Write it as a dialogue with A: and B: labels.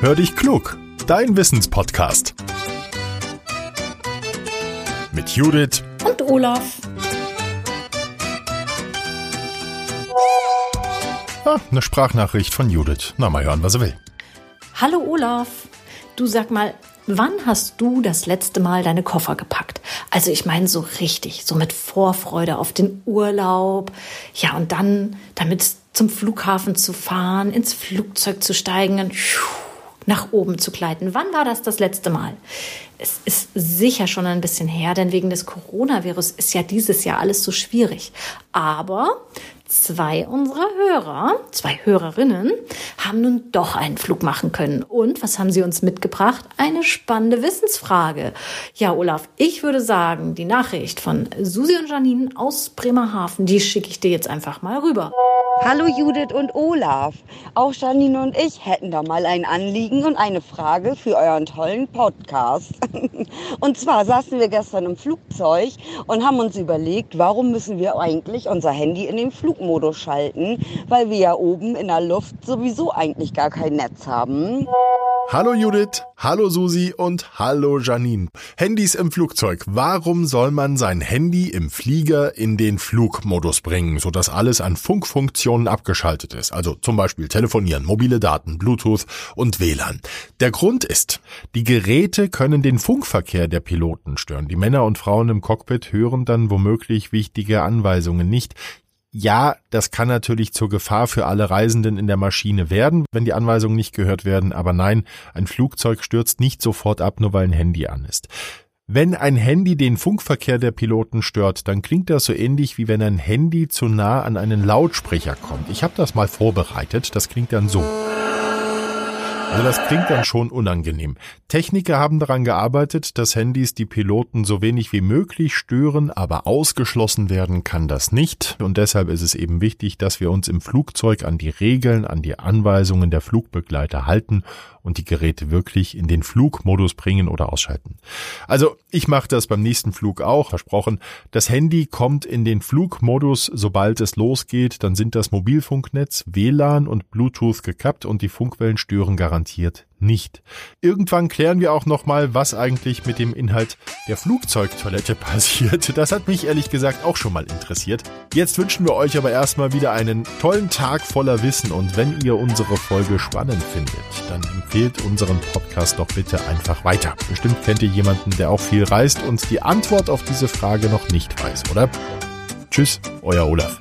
A: Hör dich klug, dein Wissenspodcast. Mit Judith
B: und Olaf.
A: Ah, eine Sprachnachricht von Judith. Na, mal hören, was er will.
B: Hallo Olaf. Du sag mal, wann hast du das letzte Mal deine Koffer gepackt? Also ich meine so richtig, so mit Vorfreude auf den Urlaub. Ja, und dann damit zum Flughafen zu fahren, ins Flugzeug zu steigen und nach oben zu gleiten. Wann war das das letzte Mal? Es ist sicher schon ein bisschen her, denn wegen des Coronavirus ist ja dieses Jahr alles so schwierig. Aber zwei unserer Hörer, zwei Hörerinnen, haben nun doch einen Flug machen können. Und was haben sie uns mitgebracht? Eine spannende Wissensfrage. Ja, Olaf, ich würde sagen, die Nachricht von Susi und Janine aus Bremerhaven, die schicke ich dir jetzt einfach mal rüber.
C: Hallo Judith und Olaf. Auch Janine und ich hätten da mal ein Anliegen und eine Frage für euren tollen Podcast. Und zwar saßen wir gestern im Flugzeug und haben uns überlegt, warum müssen wir eigentlich unser Handy in den Flugmodus schalten, weil wir ja oben in der Luft sowieso eigentlich gar kein Netz haben.
A: Hallo Judith, hallo Susi und hallo Janine. Handys im Flugzeug. Warum soll man sein Handy im Flieger in den Flugmodus bringen, sodass alles an Funkfunktionen abgeschaltet ist? Also zum Beispiel telefonieren, mobile Daten, Bluetooth und WLAN. Der Grund ist, die Geräte können den Funkverkehr der Piloten stören. Die Männer und Frauen im Cockpit hören dann womöglich wichtige Anweisungen nicht. Ja, das kann natürlich zur Gefahr für alle Reisenden in der Maschine werden, wenn die Anweisungen nicht gehört werden, aber nein, ein Flugzeug stürzt nicht sofort ab, nur weil ein Handy an ist. Wenn ein Handy den Funkverkehr der Piloten stört, dann klingt das so ähnlich wie wenn ein Handy zu nah an einen Lautsprecher kommt. Ich habe das mal vorbereitet, das klingt dann so. Also das klingt dann schon unangenehm. Techniker haben daran gearbeitet, dass Handys die Piloten so wenig wie möglich stören, aber ausgeschlossen werden kann das nicht. Und deshalb ist es eben wichtig, dass wir uns im Flugzeug an die Regeln, an die Anweisungen der Flugbegleiter halten und die Geräte wirklich in den Flugmodus bringen oder ausschalten. Also ich mache das beim nächsten Flug auch, versprochen. Das Handy kommt in den Flugmodus, sobald es losgeht, dann sind das Mobilfunknetz, WLAN und Bluetooth gekappt und die Funkwellen stören garantiert nicht. Irgendwann klären wir auch nochmal, was eigentlich mit dem Inhalt der Flugzeugtoilette passiert. Das hat mich ehrlich gesagt auch schon mal interessiert. Jetzt wünschen wir euch aber erstmal wieder einen tollen Tag voller Wissen und wenn ihr unsere Folge spannend findet, dann empfehlt unseren Podcast doch bitte einfach weiter. Bestimmt kennt ihr jemanden, der auch viel reist und die Antwort auf diese Frage noch nicht weiß, oder? Tschüss, euer Olaf.